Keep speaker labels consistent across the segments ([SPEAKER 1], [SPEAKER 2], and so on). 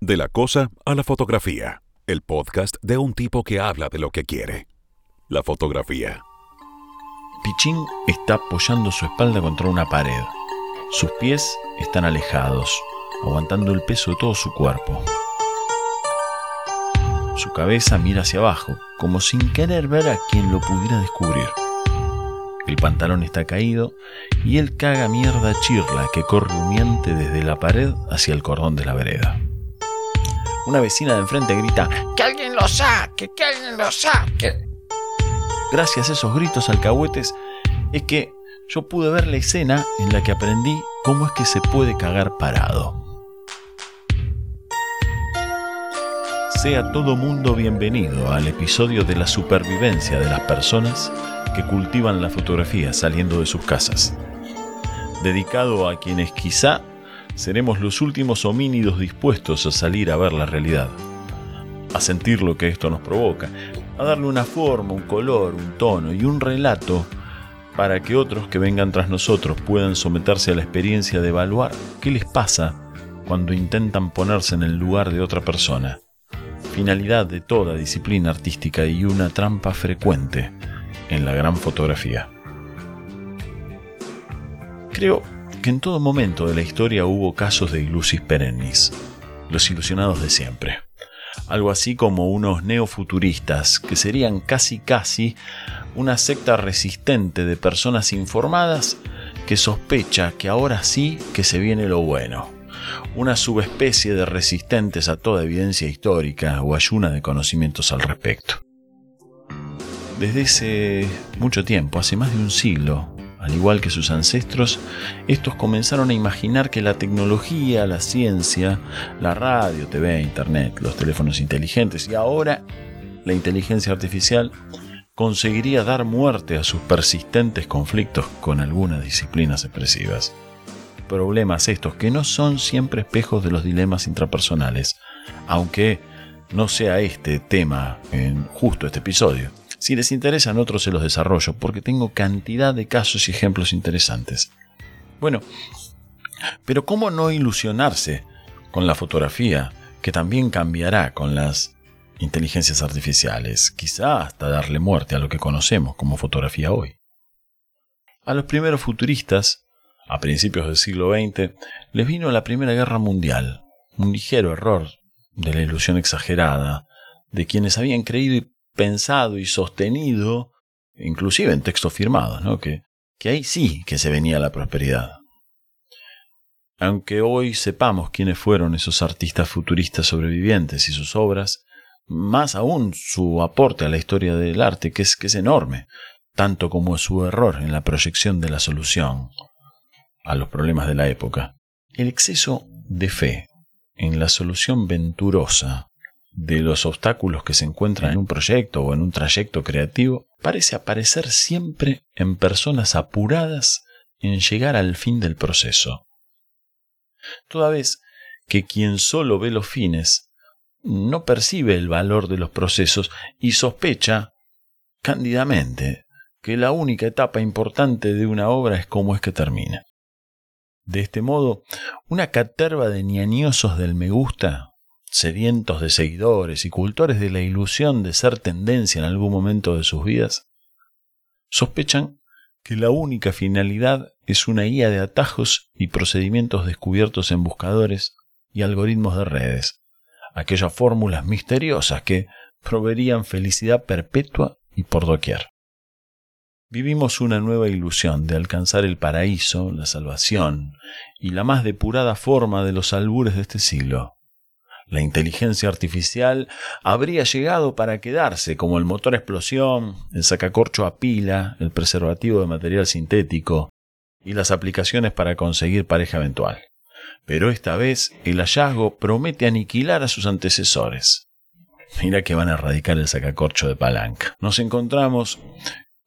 [SPEAKER 1] De la cosa a la fotografía. El podcast de un tipo que habla de lo que quiere. La fotografía.
[SPEAKER 2] Pichín está apoyando su espalda contra una pared. Sus pies están alejados, aguantando el peso de todo su cuerpo. Su cabeza mira hacia abajo, como sin querer ver a quien lo pudiera descubrir. El pantalón está caído y él caga mierda chirla que corre humeante desde la pared hacia el cordón de la vereda. Una vecina de enfrente grita:
[SPEAKER 3] ¡Que alguien lo saque! ¡Que alguien lo saque!
[SPEAKER 2] Gracias a esos gritos alcahuetes es que yo pude ver la escena en la que aprendí cómo es que se puede cagar parado. Sea todo mundo bienvenido al episodio de la supervivencia de las personas que cultivan la fotografía saliendo de sus casas. Dedicado a quienes quizá seremos los últimos homínidos dispuestos a salir a ver la realidad, a sentir lo que esto nos provoca, a darle una forma, un color, un tono y un relato para que otros que vengan tras nosotros puedan someterse a la experiencia de evaluar qué les pasa cuando intentan ponerse en el lugar de otra persona. Finalidad de toda disciplina artística y una trampa frecuente en la gran fotografía. Creo que en todo momento de la historia hubo casos de ilusis perennis, los ilusionados de siempre. Algo así como unos neofuturistas, que serían casi casi una secta resistente de personas informadas que sospecha que ahora sí que se viene lo bueno. Una subespecie de resistentes a toda evidencia histórica o ayuna de conocimientos al respecto. Desde hace mucho tiempo, hace más de un siglo, al igual que sus ancestros, estos comenzaron a imaginar que la tecnología, la ciencia, la radio, TV, Internet, los teléfonos inteligentes y ahora la inteligencia artificial conseguiría dar muerte a sus persistentes conflictos con algunas disciplinas expresivas. Problemas estos que no son siempre espejos de los dilemas intrapersonales, aunque no sea este tema en justo este episodio. Si les interesan otros se los desarrollo porque tengo cantidad de casos y ejemplos interesantes. Bueno, pero ¿cómo no ilusionarse con la fotografía que también cambiará con las inteligencias artificiales, quizá hasta darle muerte a lo que conocemos como fotografía hoy? A los primeros futuristas, a principios del siglo XX, les vino la Primera Guerra Mundial, un ligero error de la ilusión exagerada de quienes habían creído y pensado y sostenido, inclusive en textos firmados, ¿no? que, que ahí sí que se venía la prosperidad. Aunque hoy sepamos quiénes fueron esos artistas futuristas sobrevivientes y sus obras, más aún su aporte a la historia del arte, que es, que es enorme, tanto como su error en la proyección de la solución a los problemas de la época. El exceso de fe en la solución venturosa de los obstáculos que se encuentran en un proyecto o en un trayecto creativo parece aparecer siempre en personas apuradas en llegar al fin del proceso. Toda vez que quien solo ve los fines no percibe el valor de los procesos y sospecha, cándidamente, que la única etapa importante de una obra es cómo es que termina. De este modo, una caterva de ñañosos del me gusta sedientos de seguidores y cultores de la ilusión de ser tendencia en algún momento de sus vidas, sospechan que la única finalidad es una guía de atajos y procedimientos descubiertos en buscadores y algoritmos de redes, aquellas fórmulas misteriosas que proveerían felicidad perpetua y por doquier. Vivimos una nueva ilusión de alcanzar el paraíso, la salvación y la más depurada forma de los albures de este siglo, la inteligencia artificial habría llegado para quedarse, como el motor a explosión, el sacacorcho a pila, el preservativo de material sintético y las aplicaciones para conseguir pareja eventual. Pero esta vez el hallazgo promete aniquilar a sus antecesores. Mira que van a erradicar el sacacorcho de palanca. Nos encontramos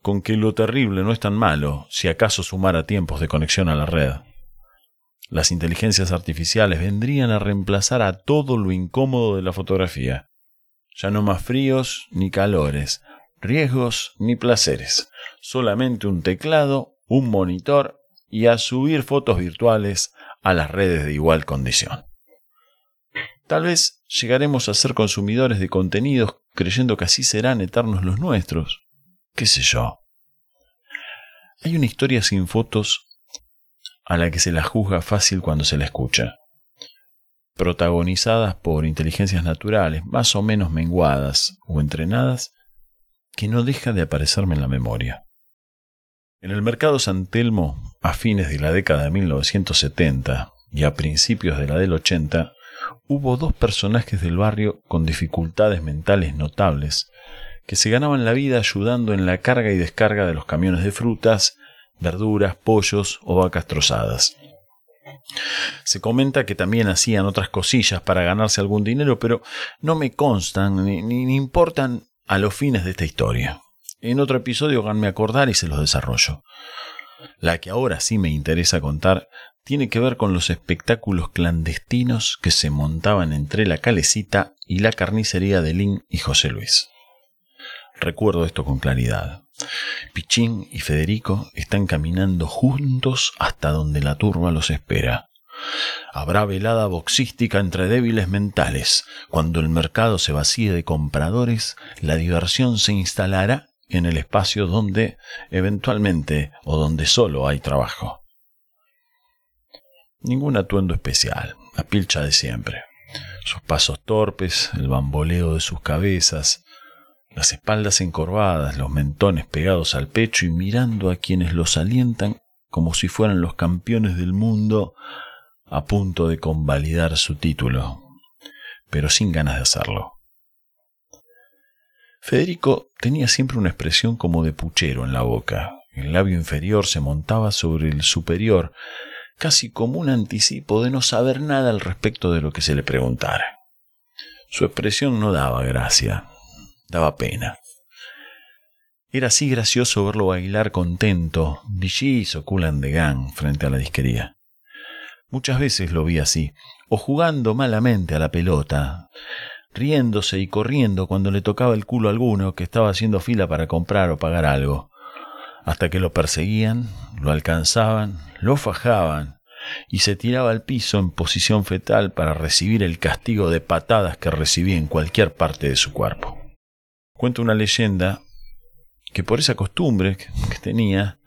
[SPEAKER 2] con que lo terrible no es tan malo si acaso sumara tiempos de conexión a la red. Las inteligencias artificiales vendrían a reemplazar a todo lo incómodo de la fotografía. Ya no más fríos ni calores, riesgos ni placeres, solamente un teclado, un monitor y a subir fotos virtuales a las redes de igual condición. Tal vez llegaremos a ser consumidores de contenidos creyendo que así serán eternos los nuestros. ¿Qué sé yo? Hay una historia sin fotos a la que se la juzga fácil cuando se la escucha. Protagonizadas por inteligencias naturales, más o menos menguadas o entrenadas, que no deja de aparecerme en la memoria. En el mercado San Telmo, a fines de la década de 1970 y a principios de la del 80, hubo dos personajes del barrio con dificultades mentales notables que se ganaban la vida ayudando en la carga y descarga de los camiones de frutas, verduras, pollos o vacas trozadas. Se comenta que también hacían otras cosillas para ganarse algún dinero, pero no me constan ni, importan a los fines de esta historia. En otro episodio háganme acordar y se los desarrollo. La que ahora sí me interesa contar tiene que ver con los espectáculos clandestinos que se montaban entre la calecita y la carnicería de Lin y José Luis. Recuerdo esto con claridad. Pichín y Federico están caminando juntos hasta donde la turba los espera. Habrá velada boxística entre débiles mentales. Cuando el mercado se vacíe de compradores, la diversión se instalará en el espacio donde eventualmente o donde solo hay trabajo. Ningún atuendo especial, la pilcha de siempre. Sus pasos torpes, el bamboleo de sus cabezas, las espaldas encorvadas, los mentones pegados al pecho y mirando a quienes los alientan como si fueran los campeones del mundo a punto de convalidar su título, pero sin ganas de hacerlo. Federico tenía siempre una expresión como de puchero en la boca. El labio inferior se montaba sobre el superior, casi como un anticipo de no saber nada al respecto de lo que se le preguntara. Su expresión no daba gracia, daba pena. Era así gracioso verlo bailar contento, o culan de gang frente a la disquería. Muchas veces lo vi así, o jugando malamente a la pelota, riéndose y corriendo cuando le tocaba el culo a alguno que estaba haciendo fila para comprar o pagar algo, hasta que lo perseguían, lo alcanzaban, lo fajaban y se tiraba al piso en posición fetal para recibir el castigo de patadas que recibía en cualquier parte de su cuerpo. Cuenta una leyenda que por esa costumbre que tenía,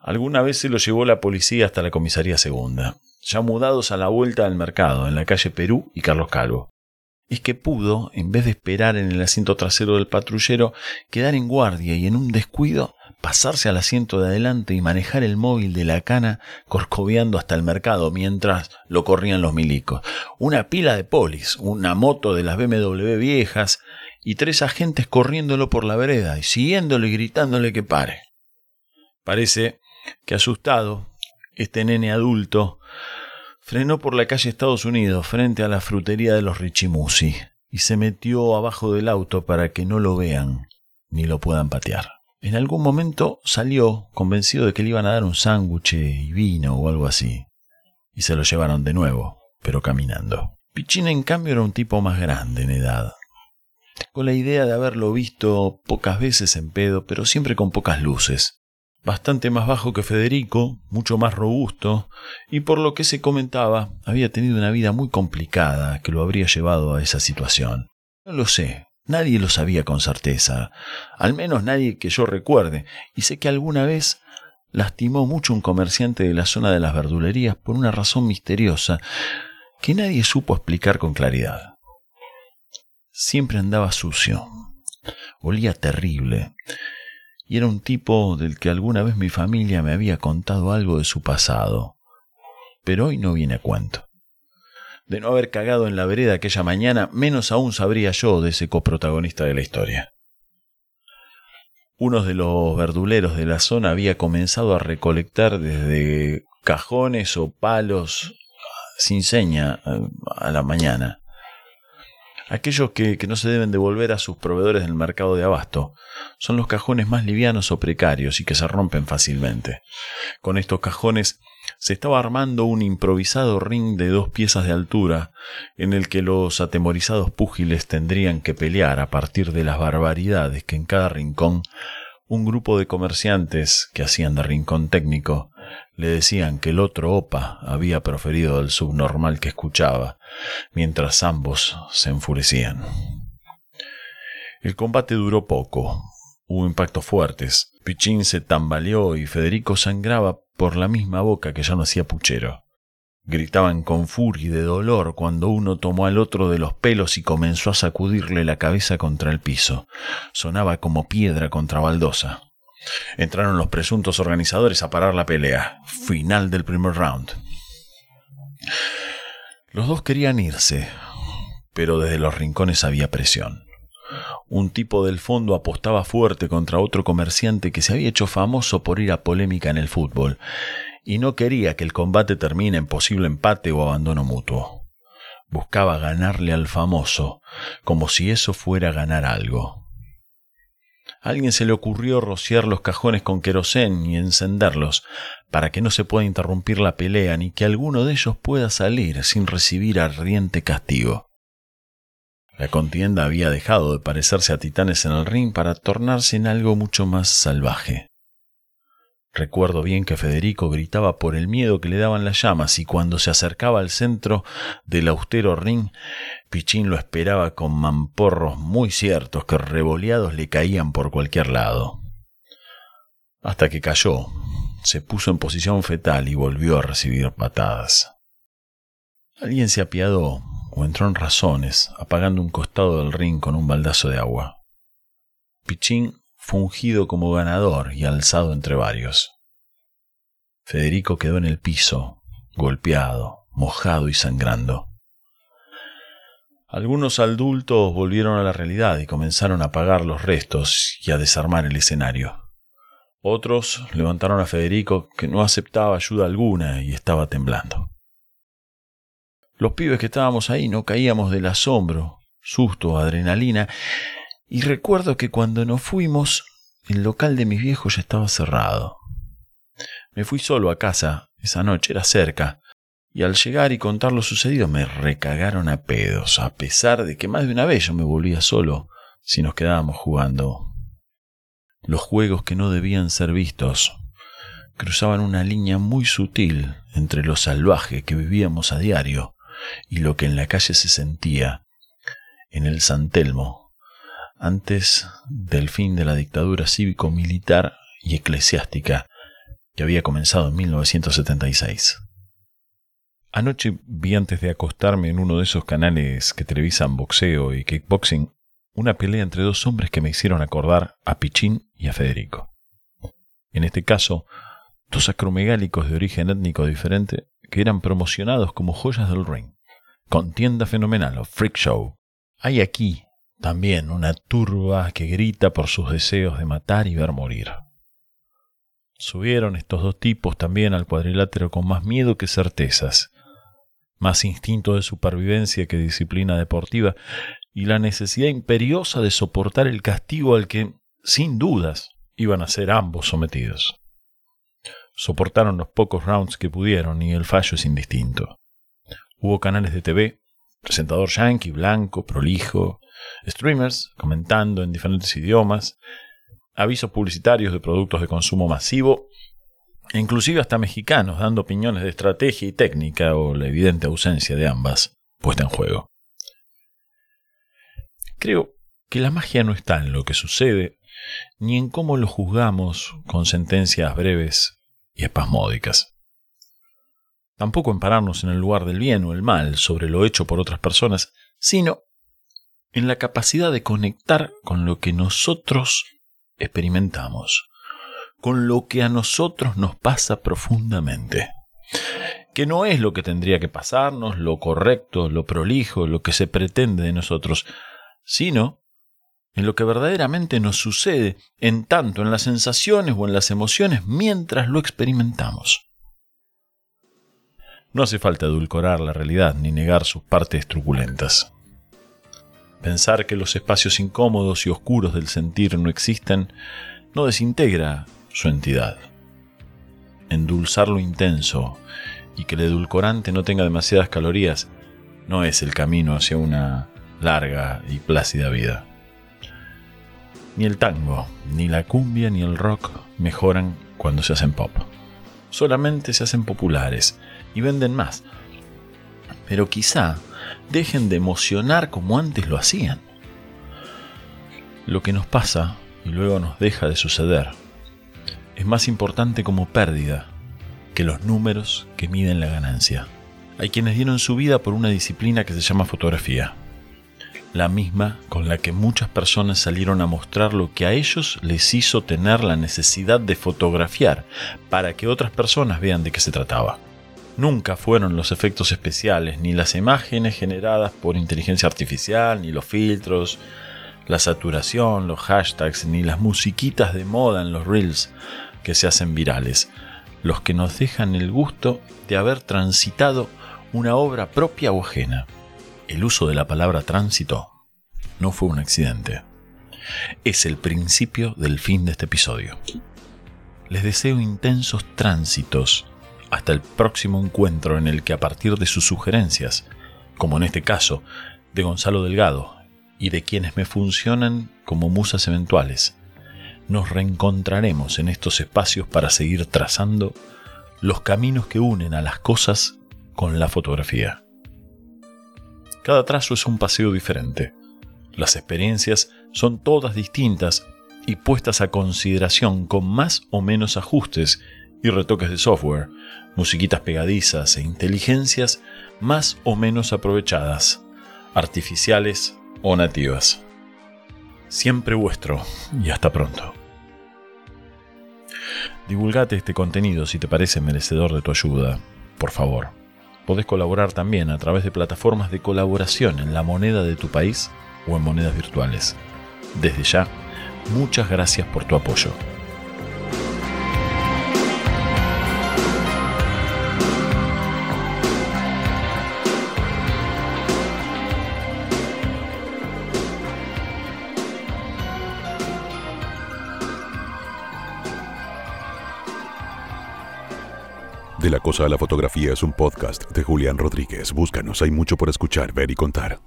[SPEAKER 2] alguna vez se lo llevó la policía hasta la comisaría segunda, ya mudados a la vuelta del mercado, en la calle Perú y Carlos Calvo es que pudo, en vez de esperar en el asiento trasero del patrullero, quedar en guardia y en un descuido pasarse al asiento de adelante y manejar el móvil de la cana corcoveando hasta el mercado mientras lo corrían los milicos. Una pila de polis, una moto de las BMW viejas y tres agentes corriéndolo por la vereda y siguiéndole y gritándole que pare. Parece que asustado, este nene adulto Frenó por la calle Estados Unidos frente a la frutería de los Richimusi y se metió abajo del auto para que no lo vean ni lo puedan patear. En algún momento salió convencido de que le iban a dar un sándwich y vino o algo así. Y se lo llevaron de nuevo, pero caminando. Pichín en cambio era un tipo más grande en edad. Con la idea de haberlo visto pocas veces en pedo, pero siempre con pocas luces bastante más bajo que Federico, mucho más robusto, y por lo que se comentaba, había tenido una vida muy complicada que lo habría llevado a esa situación. No lo sé, nadie lo sabía con certeza, al menos nadie que yo recuerde, y sé que alguna vez lastimó mucho un comerciante de la zona de las verdulerías por una razón misteriosa que nadie supo explicar con claridad. Siempre andaba sucio, olía terrible, y era un tipo del que alguna vez mi familia me había contado algo de su pasado, pero hoy no viene a cuento. De no haber cagado en la vereda aquella mañana, menos aún sabría yo de ese coprotagonista de la historia. Uno de los verduleros de la zona había comenzado a recolectar desde cajones o palos sin seña eh, a la mañana aquellos que, no se deben devolver a sus proveedores del mercado de abasto. Son los cajones más livianos o precarios y que se rompen fácilmente. Con estos cajones se estaba armando un improvisado ring de dos piezas de altura en el que los atemorizados púgiles tendrían que pelear a partir de las barbaridades que en cada rincón un grupo de comerciantes que hacían de rincón técnico le decían que el otro opa había proferido el subnormal que escuchaba, mientras ambos se enfurecían. El combate duró poco. Hubo impactos fuertes. Pichín se tambaleó y Federico sangraba por la misma boca que ya no hacía puchero. Gritaban con furia y de dolor cuando uno tomó al otro de los pelos y comenzó a sacudirle la cabeza contra el piso. Sonaba como piedra contra baldosa. Entraron los presuntos organizadores a parar la pelea. Final del primer round. Los dos querían irse, pero desde los rincones había presión. Un tipo del fondo apostaba fuerte contra otro comerciante que se había hecho famoso por ir a polémica en el fútbol, y no quería que el combate termine en posible empate o abandono mutuo. Buscaba ganarle al famoso, como si eso fuera ganar algo alguien se le ocurrió rociar los cajones con querosén y encenderlos, para que no se pueda interrumpir la pelea ni que alguno de ellos pueda salir sin recibir ardiente castigo. La contienda había dejado de parecerse a titanes en el ring para tornarse en algo mucho más salvaje. Recuerdo bien que Federico gritaba por el miedo que le daban las llamas y cuando se acercaba al centro del austero ring, Pichín lo esperaba con mamporros muy ciertos que revoleados le caían por cualquier lado. Hasta que cayó, se puso en posición fetal y volvió a recibir patadas. Alguien se apiadó o entró en razones, apagando un costado del ring con un baldazo de agua. Pichín fungido como ganador y alzado entre varios. Federico quedó en el piso, golpeado, mojado y sangrando. Algunos adultos volvieron a la realidad y comenzaron a apagar los restos y a desarmar el escenario. Otros levantaron a Federico, que no aceptaba ayuda alguna y estaba temblando. Los pibes que estábamos ahí no caíamos del asombro, susto, adrenalina y recuerdo que cuando nos fuimos, el local de mis viejos ya estaba cerrado. Me fui solo a casa, esa noche era cerca, y al llegar y contar lo sucedido me recagaron a pedos, a pesar de que más de una vez yo me volvía solo si nos quedábamos jugando. Los juegos que no debían ser vistos cruzaban una línea muy sutil entre lo salvaje que vivíamos a diario y lo que en la calle se sentía en el San Telmo antes del fin de la dictadura cívico-militar y eclesiástica que había comenzado en 1976. Anoche vi antes de acostarme en uno de esos canales que televisan boxeo y kickboxing una pelea entre dos hombres que me hicieron acordar a Pichín y a Federico. En este caso, dos acromegálicos de origen étnico diferente que eran promocionados como joyas del ring. Contienda fenomenal o freak show. Hay aquí también una turba que grita por sus deseos de matar y ver morir. Subieron estos dos tipos también al cuadrilátero con más miedo que certezas, más instinto de supervivencia que disciplina deportiva, y la necesidad imperiosa de soportar el castigo al que, sin dudas, iban a ser ambos sometidos. Soportaron los pocos rounds que pudieron y el fallo es indistinto. Hubo canales de TV, presentador yankee, blanco, prolijo, streamers comentando en diferentes idiomas, avisos publicitarios de productos de consumo masivo, e inclusive hasta mexicanos dando opiniones de estrategia y técnica o la evidente ausencia de ambas puesta en juego. Creo que la magia no está en lo que sucede, ni en cómo lo juzgamos con sentencias breves y espasmódicas. Tampoco en pararnos en el lugar del bien o el mal sobre lo hecho por otras personas, sino en la capacidad de conectar con lo que nosotros experimentamos, con lo que a nosotros nos pasa profundamente, que no es lo que tendría que pasarnos, lo correcto, lo prolijo, lo que se pretende de nosotros, sino en lo que verdaderamente nos sucede, en tanto en las sensaciones o en las emociones mientras lo experimentamos. No hace falta edulcorar la realidad ni negar sus partes truculentas. Pensar que los espacios incómodos y oscuros del sentir no existen no desintegra su entidad. Endulzar lo intenso y que el edulcorante no tenga demasiadas calorías no es el camino hacia una larga y plácida vida. Ni el tango, ni la cumbia, ni el rock mejoran cuando se hacen pop. solamente se hacen populares y venden más. Pero quizá dejen de emocionar como antes lo hacían. Lo que nos pasa y luego nos deja de suceder es más importante como pérdida que los números que miden la ganancia. Hay quienes dieron su vida por una disciplina que se llama fotografía, la misma con la que muchas personas salieron a mostrar lo que a ellos les hizo tener la necesidad de fotografiar para que otras personas vean de qué se trataba. Nunca fueron los efectos especiales, ni las imágenes generadas por inteligencia artificial, ni los filtros, la saturación, los hashtags, ni las musiquitas de moda en los reels que se hacen virales, los que nos dejan el gusto de haber transitado una obra propia o ajena. El uso de la palabra tránsito no fue un accidente. Es el principio del fin de este episodio. Les deseo intensos tránsitos hasta el próximo encuentro en el que a partir de sus sugerencias, como en este caso de Gonzalo Delgado y de quienes me funcionan como musas eventuales, nos reencontraremos en estos espacios para seguir trazando los caminos que unen a las cosas con la fotografía. Cada trazo es un paseo diferente. Las experiencias son todas distintas y puestas a consideración con más o menos ajustes y retoques de software, musiquitas pegadizas e inteligencias más o menos aprovechadas, artificiales o nativas. Siempre vuestro y hasta pronto. Divulgate este contenido si te parece merecedor de tu ayuda, por favor. Podés colaborar también a través de plataformas de colaboración en la moneda de tu país o en monedas virtuales. Desde ya, muchas gracias por tu apoyo.
[SPEAKER 1] De la cosa a la fotografía es un podcast de Julián Rodríguez. Búscanos, hay mucho por escuchar, ver y contar.